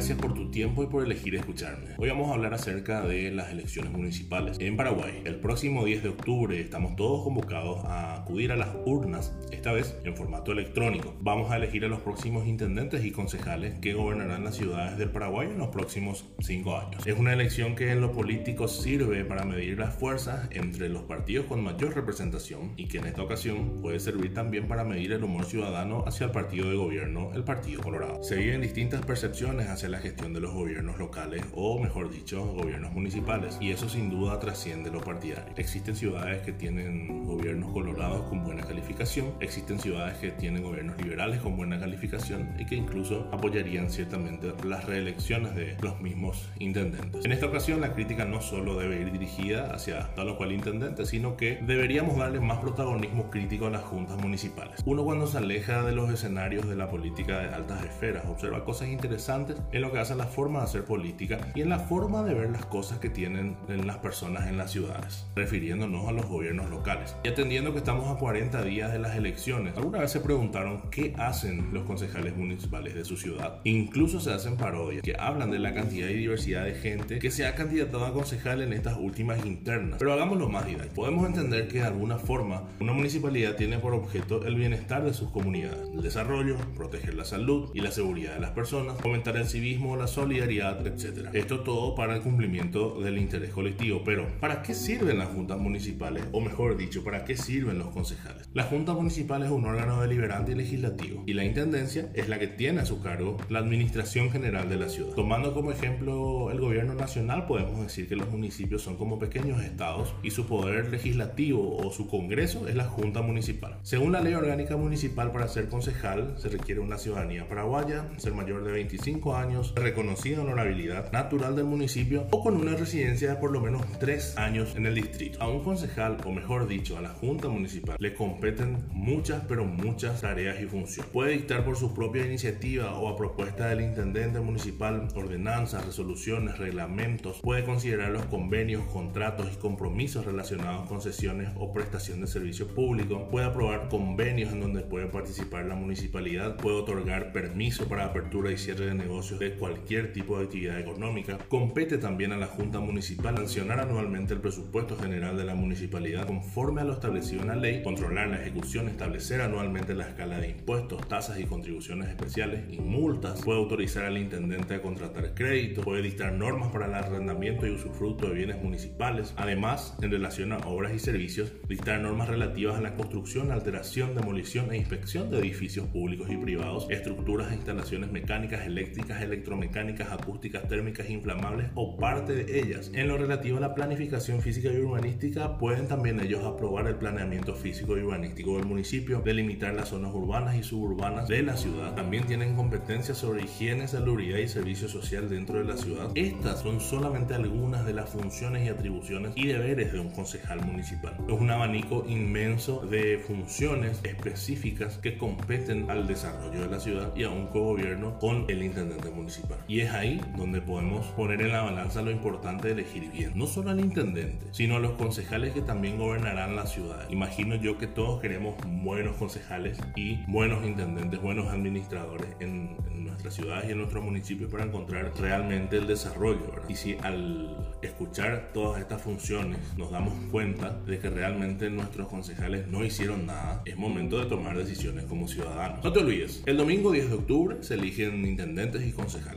Gracias por tu tiempo y por elegir escucharme. Hoy vamos a hablar acerca de las elecciones municipales. En Paraguay, el próximo 10 de octubre estamos todos convocados a acudir a las urnas, esta vez en formato electrónico. Vamos a elegir a los próximos intendentes y concejales que gobernarán las ciudades del Paraguay en los próximos 5 años. Es una elección que en lo político sirve para medir las fuerzas entre los partidos con mayor representación y que en esta ocasión puede servir también para medir el humor ciudadano hacia el partido de gobierno, el Partido Colorado. Se viven distintas percepciones hacia la gestión de los gobiernos locales o, mejor dicho, gobiernos municipales y eso sin duda trasciende lo partidario. Existen ciudades que tienen gobiernos colorados con buena calificación, existen ciudades que tienen gobiernos liberales con buena calificación y que incluso apoyarían ciertamente las reelecciones de los mismos intendentes. En esta ocasión la crítica no solo debe ir dirigida hacia tal o cual intendente, sino que deberíamos darle más protagonismo crítico a las juntas municipales. Uno cuando se aleja de los escenarios de la política de altas esferas observa cosas interesantes en lo que hace la forma de hacer política y en la forma de ver las cosas que tienen en las personas en las ciudades, refiriéndonos a los gobiernos locales. Y atendiendo que estamos a 40 días de las elecciones, alguna vez se preguntaron qué hacen los concejales municipales de su ciudad. Incluso se hacen parodias que hablan de la cantidad y diversidad de gente que se ha candidatado a concejal en estas últimas internas. Pero hagámoslo más didáctico. Podemos entender que de alguna forma una municipalidad tiene por objeto el bienestar de sus comunidades, el desarrollo, proteger la salud y la seguridad de las personas, fomentar el civismo, la solidaridad, etc. Esto todo para el cumplimiento del interés colectivo. Pero, ¿para qué sirven las juntas municipales? O mejor dicho, ¿para qué sirven los concejales? La junta municipal es un órgano deliberante y legislativo y la intendencia es la que tiene a su cargo la administración general de la ciudad. Tomando como ejemplo el gobierno nacional, podemos decir que los municipios son como pequeños estados y su poder legislativo o su congreso es la junta municipal. Según la ley orgánica municipal para ser concejal se requiere una ciudadanía paraguaya, ser mayor de 25 años, reconocida honorabilidad natural del municipio o con una residencia de por lo menos 3 años en el distrito. A un concejal, o mejor dicho, a la junta municipal, le competen muchas pero muchas tareas y funciones. Puede dictar por su propia iniciativa o a propuesta del intendente municipal ordenanzas, resoluciones, reglamentos. Puede considerar los convenios, contratos y compromisos relacionados con sesiones o prestación de servicio público. Puede aprobar convenios en donde puede participar la municipalidad. Puede otorgar permiso para apertura y cierre de negocios de cualquier tipo de actividad económica. Compete también a la Junta Municipal sancionar anualmente el presupuesto general de la municipalidad conforme a lo establecido en la ley, controlar la ejecución, establecer anualmente la escala de impuestos, tasas y contribuciones especiales y multas. Puede autorizar al intendente a contratar crédito. Puede dictar normas para el arrendamiento y usufructo de bienes municipales. Además, en relación a obras y servicios, dictar normas relativas a la construcción, alteración, demolición e inspección de edificios públicos y privados, estructuras e instalaciones mecánicas, eléctricas, electromecánicas, acústicas, térmicas, inflamables o parte de ellas. En lo relativo a la planificación física y urbanística, pueden también ellos aprobar el planeamiento físico y urbanístico del municipio, delimitar las zonas urbanas y suburbanas de la ciudad. También tienen competencias sobre higiene, salubridad y servicio social dentro de la ciudad. Estas son solamente algunas de las funciones y atribuciones y deberes de un concejal municipal. Es un abanico inmenso de funciones específicas que competen al desarrollo de la ciudad y a un cogobierno con el intendente municipal. Y es ahí donde podemos poner en la balanza lo importante de elegir bien, no solo al intendente, sino a los concejales que también gobernarán la ciudad. Imagino yo que todos queremos buenos concejales y buenos intendentes, buenos administradores en, en nuestras ciudades y en nuestros municipios para encontrar realmente el desarrollo. ¿verdad? Y si al escuchar todas estas funciones nos damos cuenta de que realmente nuestros concejales no hicieron nada, es momento de tomar decisiones como ciudadanos. No te olvides, el domingo 10 de octubre se eligen intendentes y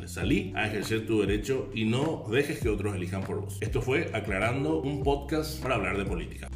Salí a ejercer tu derecho y no dejes que otros elijan por vos. Esto fue Aclarando un podcast para hablar de política.